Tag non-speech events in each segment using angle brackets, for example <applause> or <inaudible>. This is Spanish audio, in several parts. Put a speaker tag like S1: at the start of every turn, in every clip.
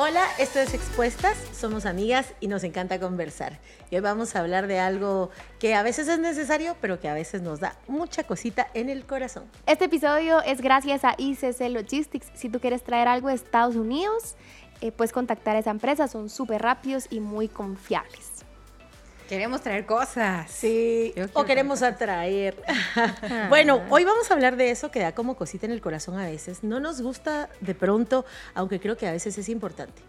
S1: Hola, esto es Expuestas, somos amigas y nos encanta conversar. Y hoy vamos a hablar de algo que a veces es necesario, pero que a veces nos da mucha cosita en el corazón.
S2: Este episodio es gracias a ICC Logistics. Si tú quieres traer algo de Estados Unidos, eh, puedes contactar a esa empresa, son súper rápidos y muy confiables.
S3: Queremos traer cosas.
S1: Sí, o queremos atraer. bueno, hoy vamos a hablar de eso que da como cosita en el corazón a veces. No nos gusta de pronto, aunque creo que a veces es importante.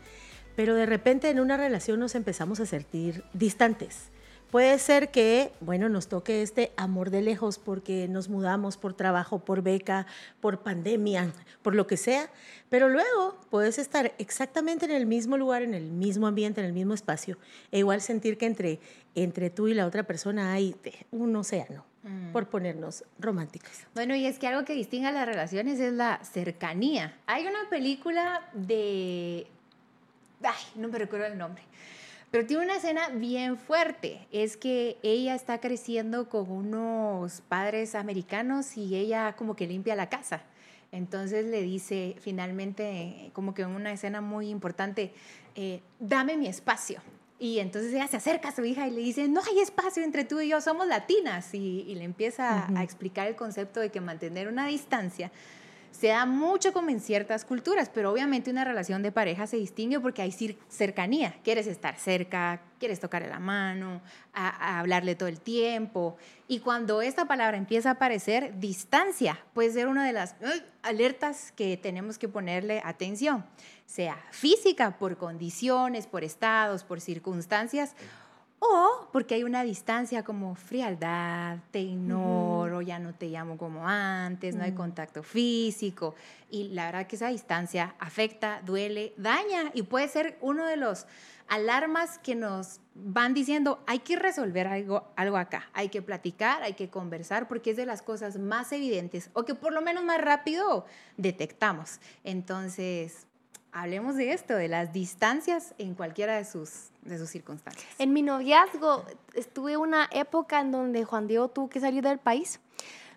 S1: Pero de repente en una relación nos empezamos a sentir distantes Puede ser que, bueno, nos toque este amor de lejos porque nos mudamos por trabajo, por beca, por pandemia, por lo que sea, pero luego puedes estar exactamente en el mismo lugar, en el mismo ambiente, en el mismo espacio, e igual sentir que entre, entre tú y la otra persona hay un océano, mm. por ponernos románticos.
S3: Bueno, y es que algo que distingue a las relaciones es la cercanía. Hay una película de... Ay, no me recuerdo el nombre pero tiene una escena bien fuerte. Es que ella está creciendo con unos padres americanos y ella como que limpia la casa. Entonces le dice finalmente, como que en una escena muy importante, eh, dame mi espacio. Y entonces ella se acerca a su hija y le dice, no hay espacio entre tú y yo, somos latinas. Y, le empieza a explicar el concepto de que mantener una distancia se da mucho como en ciertas culturas, pero obviamente una relación de pareja se distingue porque hay cercanía. Quieres estar cerca, quieres tocarle la mano, hablarle todo el tiempo. Y cuando esta palabra empieza a aparecer, distancia puede ser una de las alertas que tenemos que ponerle atención, sea física por condiciones, por estados, por circunstancias o porque hay una distancia como frialdad, te ignoro, ya no te llamo como antes, no hay contacto físico. Y la verdad que esa distancia afecta, duele, daña y puede ser uno de los alarmas que nos van diciendo, hay que resolver algo, algo acá, hay que platicar, hay que conversar, porque es de las cosas más evidentes o que por lo menos más rápido detectamos. Entonces, hablemos de esto, de las distancias en cualquiera de sus, de sus circunstancias.
S2: En mi noviazgo estuve una época en donde Juan Diego tuvo que salir del país.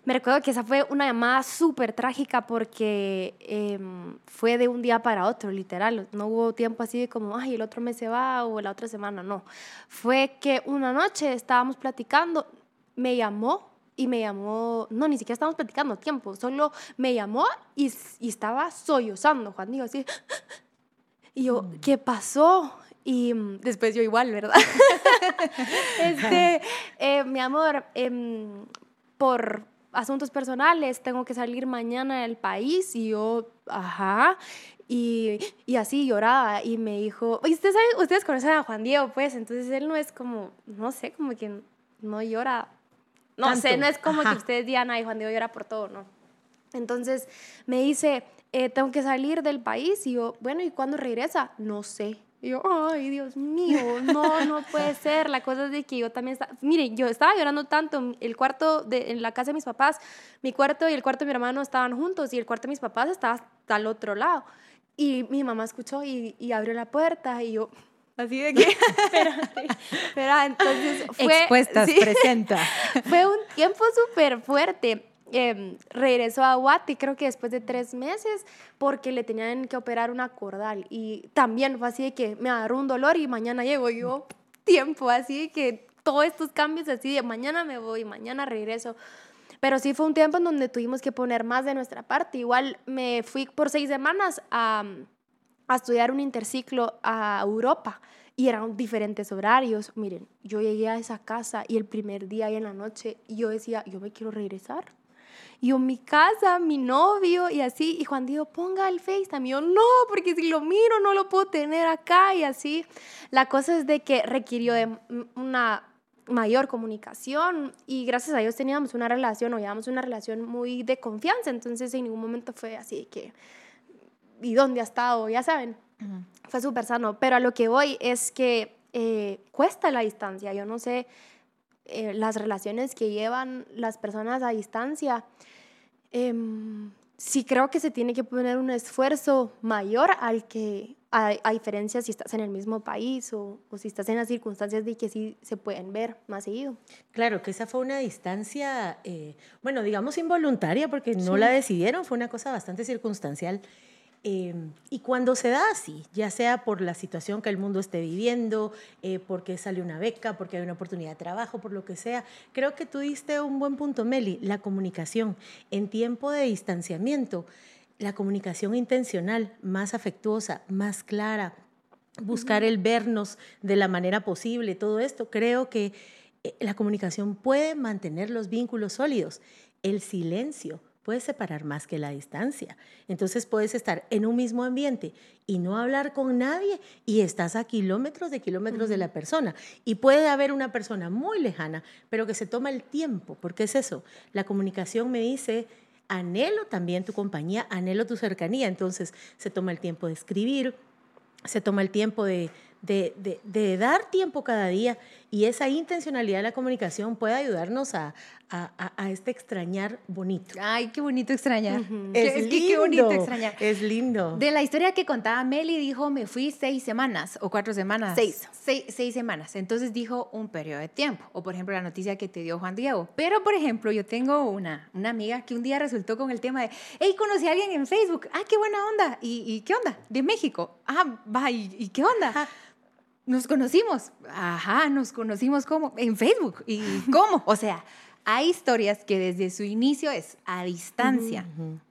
S2: Me recuerdo que esa fue una llamada súper trágica porque em, fue de un día para otro, literal. No hubo tiempo así de como, ay, el otro mes se va o la otra semana, no. Fue que una noche estábamos platicando, me llamó y me llamó, no, ni siquiera estábamos platicando tiempo, solo me llamó y, y estaba sollozando, Juan Diego, así. Y yo, mm. ¿qué pasó? Y mm, después yo igual, ¿verdad? <laughs> este, eh, mi amor, em, por asuntos personales tengo que salir mañana del país y yo, ajá. Y, y así lloraba y me dijo, ¿ustedes, ustedes conocen a Juan Diego, pues, entonces él no es como, no sé, como que no llora no sé, no es como que ustedes digan, ay, Juan Diego llora por todo, no. Entonces me dice, eh, tengo que salir del país. Y yo, bueno, ¿y cuándo regresa? No sé. Y yo, ay, Dios mío, no, no puede <laughs> ser. La cosa es de que yo también estaba, mire, yo estaba llorando tanto. El cuarto de, en la casa de mis papás, mi cuarto y el cuarto de mi hermano estaban juntos y el cuarto de mis papás estaba al otro lado. Y mi mamá escuchó y, y abrió la puerta y yo, Así de que, <laughs> espérate, espera, <laughs> entonces fue...
S3: Expuestas, presenta. <laughs>
S2: Fue un tiempo súper fuerte. Eh, regresó a Guati, creo que después de tres meses, porque le tenían que operar una cordal. Y también fue así de que me agarró un dolor y mañana llego yo. Tiempo, así de que todos estos cambios, así de mañana me voy, mañana regreso. Pero sí fue un tiempo en donde tuvimos que poner más de nuestra parte. Igual me fui por seis semanas a a estudiar un interciclo a Europa y eran diferentes horarios. Miren, yo llegué a esa casa y el primer día y en la noche yo decía, yo me quiero regresar. Y yo, mi casa, mi novio y así. Y Juan Diego, ponga el FaceTime. Y yo, no, porque si lo miro no lo puedo tener acá y así. La cosa es de que requirió de una mayor comunicación y gracias a Dios teníamos una relación o llevamos una relación muy de confianza. Entonces en ningún momento fue así de que y dónde ha estado, ya saben. Fue súper sano. Pero a lo que voy es que eh, cuesta la distancia. Yo no sé eh, las relaciones que llevan las personas a distancia. Em, sí creo que se tiene que poner un esfuerzo mayor al que, a, diferencia si estás en el mismo país o, o, si estás en las circunstancias de que sí se pueden ver más seguido.
S1: Claro, que esa fue una distancia, eh, bueno, digamos involuntaria porque no la decidieron, fue una cosa bastante circunstancial. Em, y cuando se da así, ya sea por la situación que el mundo esté viviendo, eh, porque sale una beca, porque hay una oportunidad de trabajo, por lo que sea, creo que tú diste un buen punto, Meli, la comunicación. En tiempo de distanciamiento, la comunicación intencional, más afectuosa, más clara, buscar el vernos de la manera posible, todo esto, creo que eh, la comunicación puede mantener los vínculos sólidos. El silencio puedes separar más que la distancia. Entonces puedes estar en un mismo ambiente y no hablar con nadie y estás a kilómetros de kilómetros de la persona. Y puede haber una persona muy lejana, pero que se toma el tiempo, porque es eso. La comunicación me dice, anhelo también tu compañía, anhelo tu cercanía. Entonces se toma el tiempo de escribir, se toma el tiempo de, de, dar tiempo cada día y esa intencionalidad de la comunicación puede ayudarnos a, a, este extrañar bonito.
S3: Ay, qué bonito extrañar.
S1: Es lindo. Qué bonito extrañar. Es lindo.
S3: De la historia que contaba Meli, dijo, me fui seis semanas o cuatro semanas.
S2: Seis.
S3: Seis, seis semanas. Entonces dijo un periodo de tiempo. O por ejemplo, la noticia que te dio Juan Diego. Pero por ejemplo, yo tengo una, una amiga que un día resultó con el tema de, hey, conocí a alguien en Facebook. Ah, qué buena onda. ¿Y, qué onda? De México. Ah, va, ¿y, qué onda? Nos conocimos. Ajá, nos conocimos como en Facebook. ¿Y cómo? O sea, hay historias que desde su inicio es a distancia.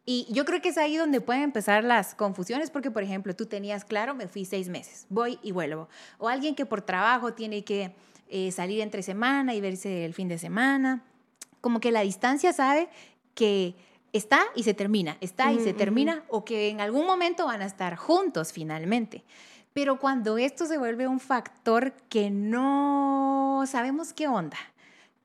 S3: Y yo creo que es ahí donde pueden empezar las confusiones, porque, por ejemplo, tú tenías claro, me fui seis meses, voy y vuelvo. O alguien que por trabajo tiene que eh, salir entre semana y verse el fin de semana. Como que la distancia sabe que está y se termina, está y se termina, o que en algún momento van a estar juntos finalmente. Pero cuando esto se vuelve un factor que no sabemos qué onda,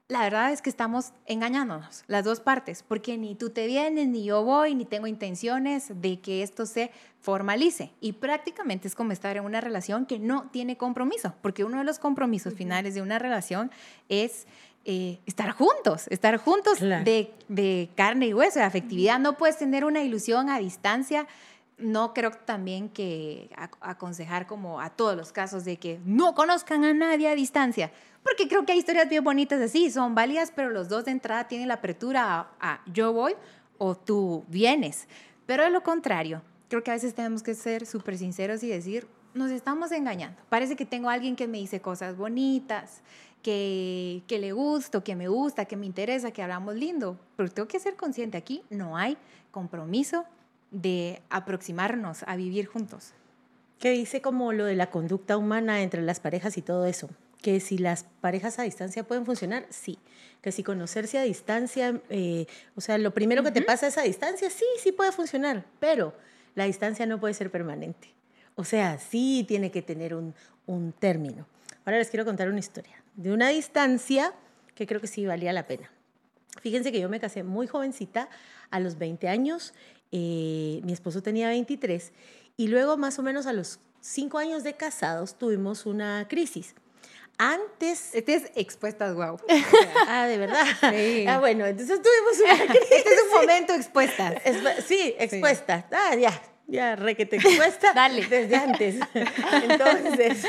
S3: la verdad es que estamos engañándonos, las dos partes, porque ni tú te vienes, ni yo voy, ni tengo intenciones de que esto se formalice. Y prácticamente es como estar en una relación que no tiene compromiso, porque uno de los compromisos finales de una relación es eh, estar juntos, estar juntos de, de, carne y hueso, de afectividad. No puedes tener una ilusión a distancia no creo también que aconsejar como a todos los casos de que no conozcan a nadie a distancia, porque creo que hay historias bien bonitas así, son válidas, pero los dos de entrada tienen la apertura a, yo voy o tú vienes. Pero de lo contrario, creo que a veces tenemos que ser súper sinceros y decir, nos estamos engañando. Parece que tengo a alguien que me dice cosas bonitas, que, que le gusto, que me gusta, que me interesa, que hablamos lindo, pero tengo que ser consciente aquí, no hay compromiso de aproximarnos a vivir juntos.
S1: Que dice como lo de la conducta humana entre las parejas y todo eso. Que si las parejas a distancia pueden funcionar, sí. Que si conocerse a distancia, eh, o sea, lo primero que te pasa es a distancia, sí, sí puede funcionar, pero la distancia no puede ser permanente. O sea, sí tiene que tener un, un término. Ahora les quiero contar una historia de una distancia que creo que sí valía la pena. Fíjense que yo me casé muy jovencita, a los 20 años, eh, mi esposo tenía 23 y luego más o menos a los 5 años de casados tuvimos una crisis. Antes...
S3: Este es expuestas, <laughs> wow.
S1: ah, ¿de verdad? Sí. Ah, bueno, entonces tuvimos una crisis. <laughs>
S3: Este es un momento expuesta.
S1: sí, expuesta. Ah, ya, ya, re que te expuesta. <laughs>
S3: Dale.
S1: Desde antes. Entonces,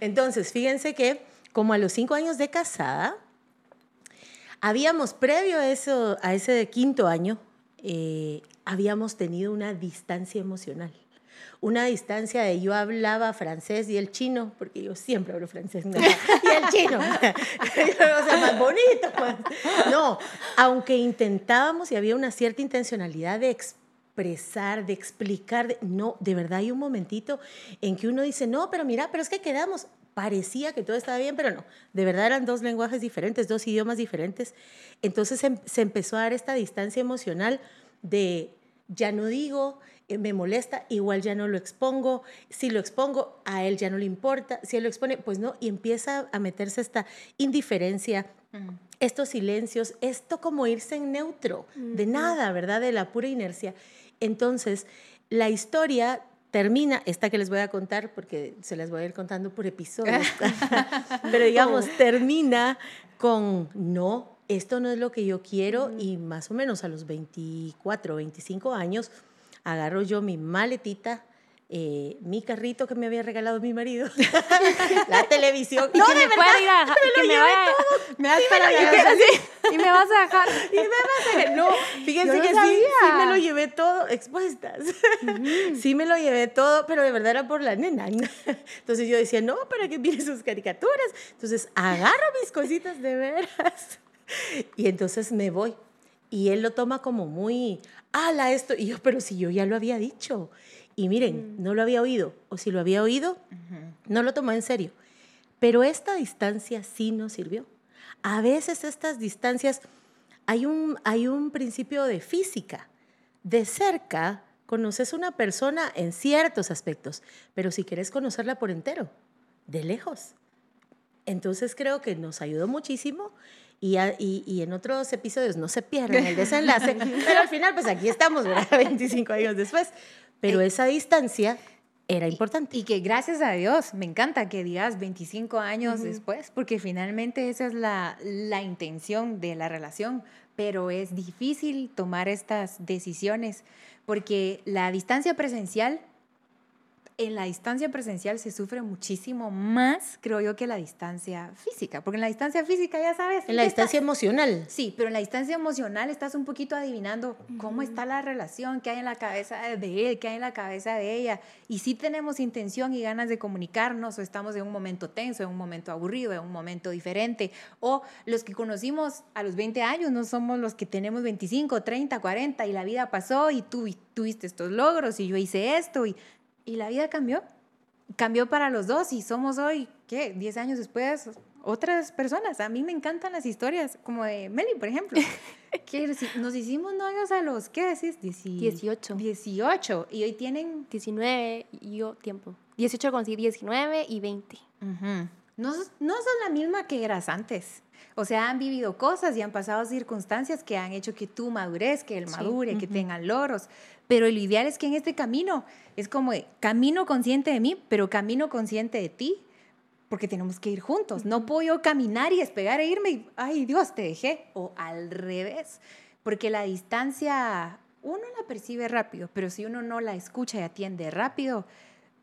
S1: entonces, fíjense que como a los 5 años de casada, habíamos previo a, eso, a ese quinto año, eh, habíamos tenido una distancia emocional. Una distancia de yo hablaba francés y el chino, porque yo siempre hablo francés, y el chino, <laughs> o sea, más bonito. No, aunque intentábamos y había una cierta intencionalidad de expresar, de explicar, no, de verdad hay un momentito en que uno dice, no, pero mira, pero es que quedamos, parecía que todo estaba bien, pero no, de verdad eran dos lenguajes diferentes, dos idiomas diferentes. Entonces em, se empezó a dar esta distancia emocional de ya no digo, eh, me molesta, igual ya no lo expongo, si lo expongo, a él ya no le importa, si él lo expone, pues no, y empieza a meterse esta indiferencia, estos silencios, esto como irse en neutro, de nada, ¿verdad? De la pura inercia. Entonces, la historia termina, esta que les voy a contar, porque se las voy a ir contando por episodios, <laughs> <laughs> pero digamos, termina con no, esto no es lo que yo quiero y más o menos a los 24, 25 años agarro yo mi maletita, eh, mi carrito que me había regalado mi marido, <laughs> la televisión.
S2: Y no, que de me verdad, ir a, me que me vaya, me vas para y, <laughs> y me vas a dejar.
S1: Y me vas a dejar. <laughs> No, fíjense que sí, sí me lo llevé todo expuestas. sí me lo llevé todo, pero de verdad era por la nena. Entonces yo decía, no, para que mire sus caricaturas. Entonces agarro mis cositas de veras. Y entonces me voy. Y él lo toma como muy, ala esto. Y yo, pero si yo ya lo había dicho. Y miren, mm. no lo había oído. O si lo había oído, no lo tomó en serio. Pero esta distancia sí nos sirvió. A veces estas distancias, hay un, hay un principio de física. De cerca, conoces una persona en ciertos aspectos, pero si quieres conocerla por entero, de lejos. Entonces creo que nos ayudó muchísimo y, y, en otros episodios no se pierdan el desenlace, <laughs> pero al final pues aquí estamos, ¿verdad? <laughs> 25 años después. Pero eh, esa distancia era importante.
S3: Y, que gracias a Dios, me encanta que digas 25 años después, porque finalmente esa es la, la intención de la relación, pero es difícil tomar estas decisiones porque la distancia presencial en la distancia presencial se sufre muchísimo más, creo yo, que la distancia física, porque en la distancia física ya sabes.
S1: En la distancia emocional.
S3: Sí, pero en la distancia emocional estás un poquito adivinando cómo está la relación, qué hay en la cabeza de él, qué hay en la cabeza de ella, y si tenemos intención y ganas de comunicarnos, o estamos en un momento tenso, en un momento aburrido, en un momento diferente, o los que conocimos a los 20 años no somos los que tenemos 25, 30, 40 y la vida pasó y tú tuviste estos logros y yo hice esto y y la vida cambió. Cambió para los dos y somos hoy, ¿qué? Diez años después, otras personas. A mí me encantan las historias, como de Meli, por ejemplo. <laughs> que nos hicimos novios a los, ¿qué decís?
S2: Dieciocho.
S3: 18. Y hoy tienen...
S2: 19 y yo tiempo. 18 con sí, 19 y 20.
S3: No, no son la misma que eras antes. O sea, han vivido cosas y han pasado circunstancias que han hecho que tú madures, que él madure, que tengan logros. Pero lo ideal es que en este camino es como camino consciente de mí, pero camino consciente de ti, porque tenemos que ir juntos. No puedo yo caminar y despegar e irme y, ay Dios, te dejé. O al revés, porque la distancia uno la percibe rápido, pero si uno no la escucha y atiende rápido,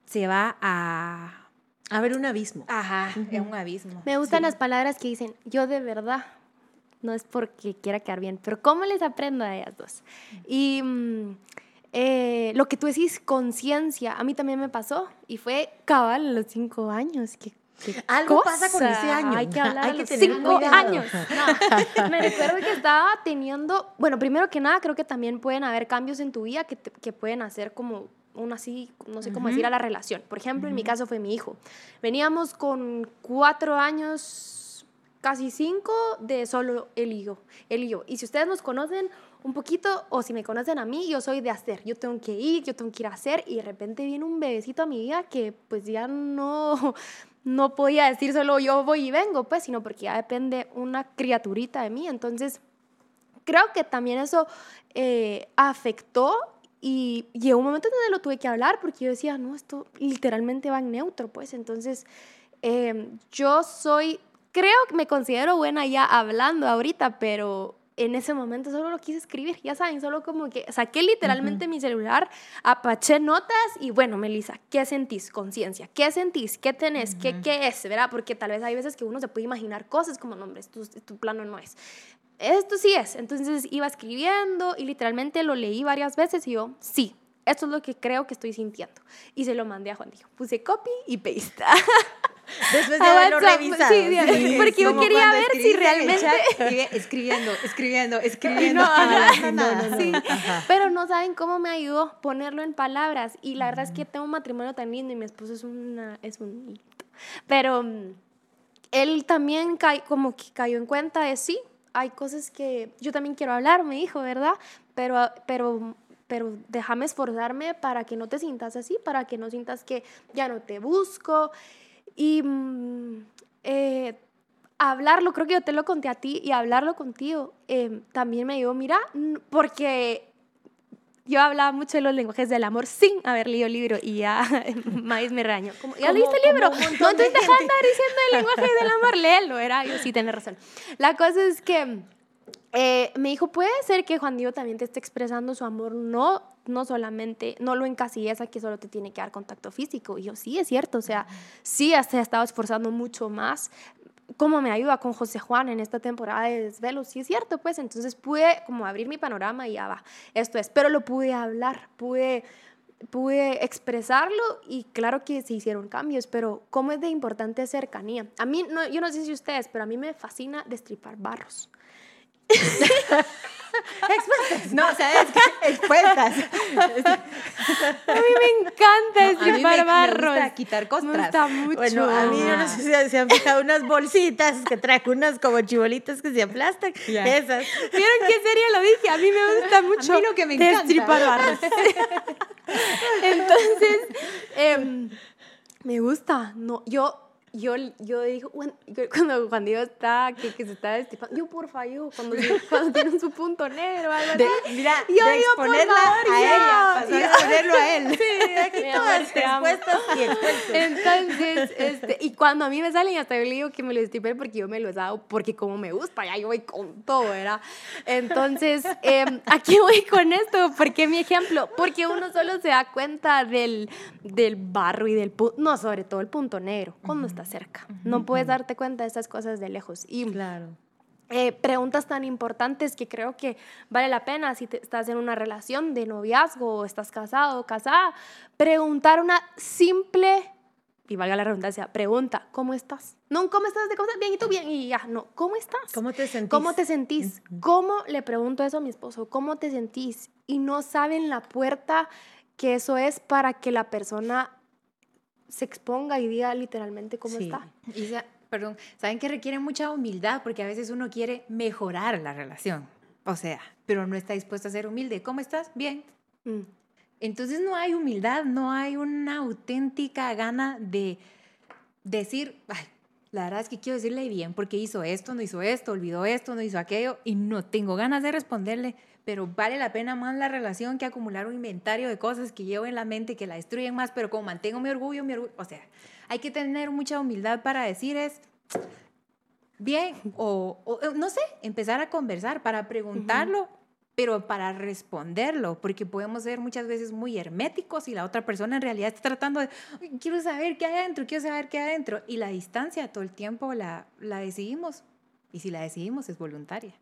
S3: se va a...
S1: A ver un abismo.
S3: Ajá, es un abismo.
S2: Me gustan las palabras que dicen, yo de verdad, no es porque quiera quedar bien, pero ¿cómo les aprendo a ellas dos? Y... Mm, eh, lo que tú decís, conciencia, a mí también me pasó y fue cabal a los cinco años. ¿Qué,
S1: Algo pasa con ese año.
S2: Hay que hablar Hay que cinco años. Me recuerdo que estaba teniendo, bueno, primero que nada, creo que también pueden haber cambios en tu vida que, que pueden hacer como un así, no sé cómo decir, a la relación. Por ejemplo, en mi caso fue mi hijo. Veníamos con cuatro años, casi cinco, de solo él y yo. Él y yo. Y si ustedes nos conocen, un poquito, o si me conocen a mí, yo soy de hacer, yo tengo que ir, yo tengo que ir a hacer, y de repente viene un bebecito a mi vida que pues ya no, <laughs> no podía decir solo yo voy y vengo, pues, sino porque ya depende una criaturita de mí, entonces creo que también eso eh, afectó y llegó un momento donde lo tuve que hablar porque yo decía, no, esto literalmente va en neutro, pues, entonces em, yo soy, creo que me considero buena ya hablando ahorita, pero en ese momento solo lo quise escribir, ya saben, solo como que saqué literalmente mi celular, apaché notas y bueno, Melissa, ¿qué sentís? Conciencia, ¿qué sentís? ¿Qué tenés? ¿Qué, ¿Qué es? ¿Verdad? Porque tal vez hay veces que uno se puede imaginar cosas como, no, hombre, tu, tu plano no es. Esto sí es. Entonces iba escribiendo y literalmente lo leí varias veces y yo, sí, esto es lo que creo que estoy sintiendo. Y se lo mandé a Juan Diego. Puse copy y paste. <laughs>
S1: Después de haberlo revisado.
S2: Sí, porque yo quería ver si realmente...
S3: escribiendo, escribiendo, escribiendo.
S2: No, no, no, sí. Pero no saben cómo me ayudó ponerlo en palabras. Y la verdad es que tengo un matrimonio tan lindo y mi esposo es, una, es un... Pero mm, él también como que cayó en cuenta de sí, hay cosas que yo también quiero hablar, me dijo, ¿verdad? Pero, pero pero déjame esforzarme para que no te sientas así, para que no sientas que ya no te busco. Y mm, eh, hablarlo, creo que yo te lo conté a ti y hablarlo contigo eh, también me dijo, mira, porque yo hablaba mucho de los lenguajes del amor sin haber leído el libro y ya <laughs> Maíz me regañó. Como, ¿Ya leíste el libro? No, entonces deja de andar diciendo el lenguaje del amor, léelo. Era yo, sí, tienes razón. La cosa es que eh, me dijo, puede ser que Juan Diego también te esté expresando su amor no no solamente, no lo encasillas a que solo te tiene que dar contacto físico. Y yo, sí, es cierto, o sea, sí se ha estado esforzando mucho más. Cómo me ayuda con José Juan en esta temporada de desvelos, sí es cierto, pues entonces pude como abrir mi panorama y ya va, esto es, pero lo pude hablar, pude pude expresarlo y claro que se hicieron cambios, pero ¿cómo es de importante cercanía? A mí, no, yo no sé si ustedes, pero a mí me fascina destripar barros.
S3: Expuestas. No, ¿sabes qué? <laughs> Expuestas.
S2: a mí me encanta destripar barros.
S3: Me gusta quitar costras.
S2: Me gusta mucho.
S1: Bueno, a mí no sé si se han fijado unas bolsitas que traen unas como chibolitas que se aplastan. Esas.
S2: ¿Vieron qué serio lo dije? A mí me gusta mucho
S3: a mí lo que me encanta.
S2: barros. <laughs> Entonces, eh, me gusta. No, yo yo, yo digo, <laughs> cuando, cuando Dios está, que, que se está destripando, yo por favor, cuando, cuando tienen su punto negro, algo
S3: de, mira, yo de digo, exponerla favor, a ella, pasar a exponerlo a él. <laughs>
S2: Sí, aquí todas expuestas y expuestas. Entonces, este, y cuando a mí me salen, hasta yo le digo que me lo destripen porque yo me lo he dado, porque como me gusta, ya yo voy con todo, ¿verdad? Entonces, eh, aquí voy con esto, porque mi ejemplo, porque uno solo se da cuenta del, del barro y del, no, sobre todo el punto negro, cuando está cerca. No puedes darte cuenta de esas cosas de lejos. Y
S1: claro.
S2: Eh, preguntas tan importantes que creo que vale la pena si estás en una relación de noviazgo o estás casado o casada, preguntar una simple, y valga la redundancia, pregunta, ¿cómo estás? No, ¿cómo estás? ¿De cómo estás? Bien, ¿y tú bien? Y ya, no, ¿cómo estás?
S1: ¿Cómo te sentís?
S2: ¿Cómo te sentís? ¿Cómo le pregunto eso a mi esposo? ¿Cómo te sentís? Y no saben la puerta que eso es para que la persona se exponga y diga literalmente cómo está.
S3: Y perdón, saben que requiere mucha humildad porque a veces uno quiere mejorar la relación, o sea, pero no está dispuesto a ser humilde. ¿Cómo estás? Bien. Mm. Entonces no hay humildad, no hay una auténtica gana de decir, Ay, la verdad es que quiero decirle bien porque hizo esto, no hizo esto, olvidó esto, no hizo aquello y no tengo ganas de responderle pero vale la pena más la relación que acumular un inventario de cosas que llevo en la mente que la destruyen más, pero como mantengo mi orgullo, mi orgullo, o sea, hay que tener mucha humildad para decir es bien o, no sé, empezar a conversar para preguntarlo. pero para responderlo, porque podemos ser muchas veces muy herméticos y la otra persona en realidad está tratando de, quiero saber qué hay adentro, quiero saber qué hay adentro, y la distancia todo el tiempo la, la decidimos, y si la decidimos es voluntaria.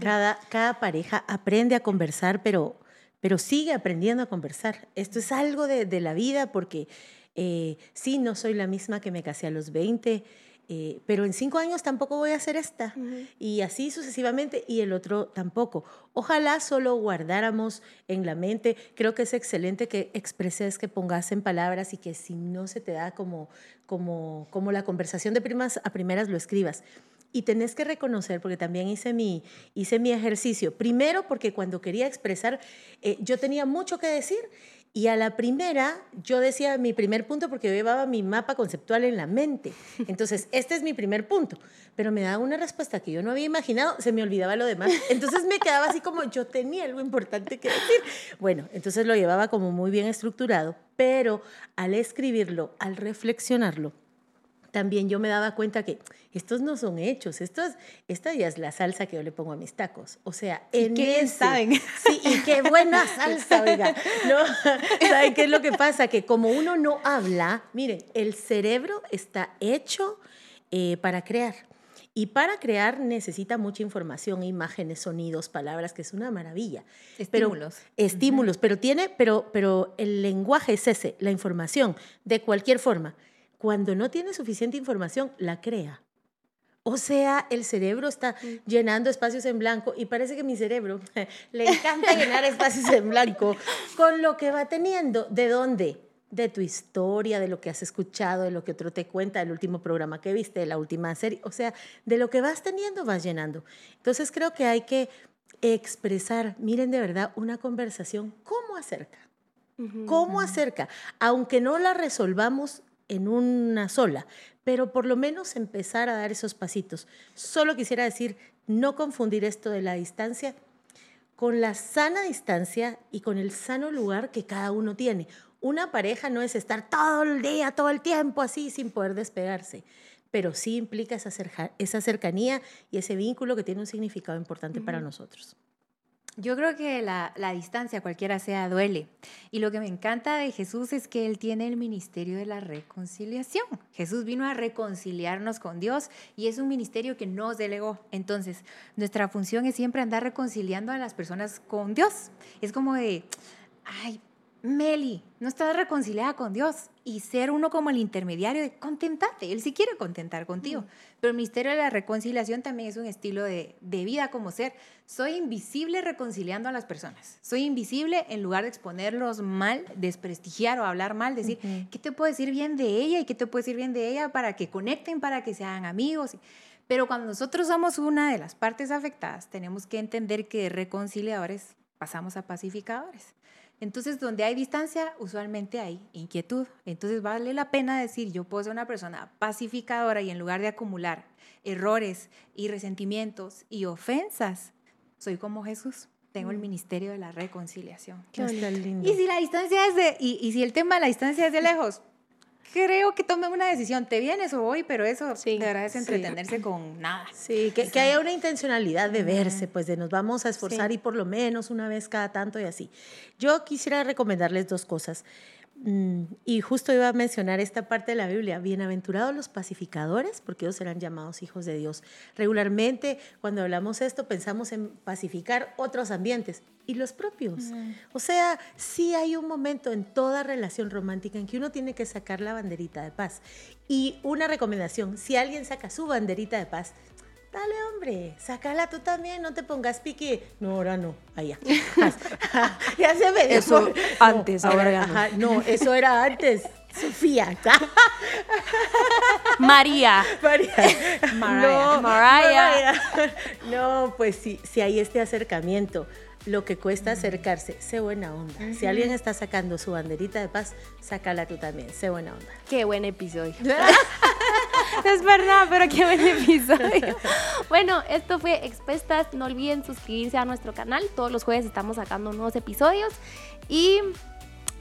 S1: Cada, cada pareja aprende a conversar, pero, pero sigue aprendiendo a conversar. Esto es algo de, de la vida porque eh, sí, no soy la misma que me casé a los 20, eh, pero en cinco años tampoco voy a hacer esta. Y así sucesivamente, y el otro tampoco. Ojalá solo guardáramos en la mente, creo que es excelente que expreses, que pongas en palabras y que si no se te da como, como, como la conversación de primas a primeras lo escribas. Y tenés que reconocer, porque también hice mi, hice mi ejercicio, primero porque cuando quería expresar, eh, yo tenía mucho que decir y a la primera yo decía mi primer punto porque yo llevaba mi mapa conceptual en la mente. Entonces, <laughs> este es mi primer punto, pero me daba una respuesta que yo no había imaginado, se me olvidaba lo demás. Entonces me quedaba así como yo tenía algo importante que decir. Bueno, entonces lo llevaba como muy bien estructurado, pero al escribirlo, al reflexionarlo, también yo me daba cuenta que estos no son hechos, estos, esta ya es la salsa que yo le pongo a mis tacos. O sea,
S3: en ¿Y qué saben? <laughs>
S1: Sí, y qué buena salsa, oiga. ¿No? <laughs> ¿Saben qué es lo que pasa? Que como uno no habla, miren, el cerebro está hecho eh, para crear. Y para crear necesita mucha información, imágenes, sonidos, palabras, que es una maravilla.
S3: Estímulos.
S1: Pero, estímulos, pero tiene, pero, pero el lenguaje es ese, la información, de cualquier forma cuando no tiene suficiente información, la crea. O sea, el cerebro está llenando espacios en blanco y parece que mi cerebro <laughs> le encanta llenar espacios en blanco con lo que va teniendo. ¿De dónde? De tu historia, de lo que has escuchado, de lo que otro te cuenta, del último programa que viste, de la última serie. O sea, de lo que vas teniendo vas llenando. Entonces creo que hay que expresar, miren de verdad, una conversación, ¿cómo acerca? ¿Cómo acerca? Aunque no la resolvamos en una sola, pero por lo menos empezar a dar esos pasitos. Solo quisiera decir, no confundir esto de la distancia con la sana distancia y con el sano lugar que cada uno tiene. Una pareja no es estar todo el día, todo el tiempo así sin poder despegarse, pero sí implica esa, cercanía y ese vínculo que tiene un significado importante para nosotros.
S3: Yo creo que la, la, distancia, cualquiera sea, duele. Y lo que me encanta de Jesús es que Él tiene el ministerio de la reconciliación. Jesús vino a reconciliarnos con Dios y es un ministerio que nos delegó. Entonces, nuestra función es siempre andar reconciliando a las personas con Dios. Es como de, ay, Meli, no estás reconciliada con Dios y ser uno como el intermediario de contentate. Él sí quiere contentar contigo. Pero el misterio de la reconciliación también es un estilo de, vida como ser. Soy invisible reconciliando a las personas. Soy invisible en lugar de exponerlos mal, desprestigiar o hablar mal, decir, ¿qué te puedo decir bien de ella y qué te puedo decir bien de ella para que conecten, para que sean amigos? Pero cuando nosotros somos una de las partes afectadas, tenemos que entender que de reconciliadores pasamos a pacificadores. Entonces, donde hay distancia, usualmente hay inquietud. Entonces, vale la pena decir, yo puedo ser una persona pacificadora y en lugar de acumular errores y resentimientos y ofensas, soy como Jesús. Tengo el mm. ministerio de la reconciliación.
S1: Qué lindo.
S3: Y si la distancia es de, y, y si el tema de la distancia es de lejos, creo que tome una decisión, te vienes o voy, pero eso de verdad es entretenerse con nada.
S1: Sí, que, que, haya una intencionalidad de verse, pues de nos vamos a esforzar y por lo menos una vez cada tanto y así. Yo quisiera recomendarles dos cosas. Mm, y justo iba a mencionar esta parte de la Biblia, bienaventurados los pacificadores, porque ellos serán llamados hijos de Dios. Regularmente, cuando hablamos esto, pensamos en pacificar otros ambientes y los propios. O sea, sí hay un momento en toda relación romántica en que uno tiene que sacar la banderita de paz. Y una recomendación, si alguien saca su banderita de paz, Dale, hombre, sácala tú también, no te pongas pique. No, ahora no, allá. <laughs> ya se me
S2: Eso antes, ahora,
S1: no. no, eso era antes. <laughs> Sofía.
S2: María.
S1: María. <laughs>
S2: No, Mariah.
S1: No, pues sí, si hay este acercamiento lo que cuesta acercarse, sé buena onda. Si alguien está sacando su banderita de paz, sácala tú también, sé buena onda.
S2: Qué buen episodio. <laughs> es verdad, pero qué buen episodio. bueno, esto fue Expuestas. No olviden suscribirse a nuestro canal. Todos los jueves estamos sacando nuevos episodios. Y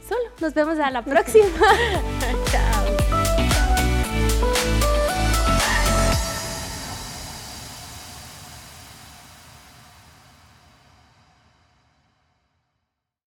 S2: solo, nos vemos a la próxima. <laughs> <laughs> Chao.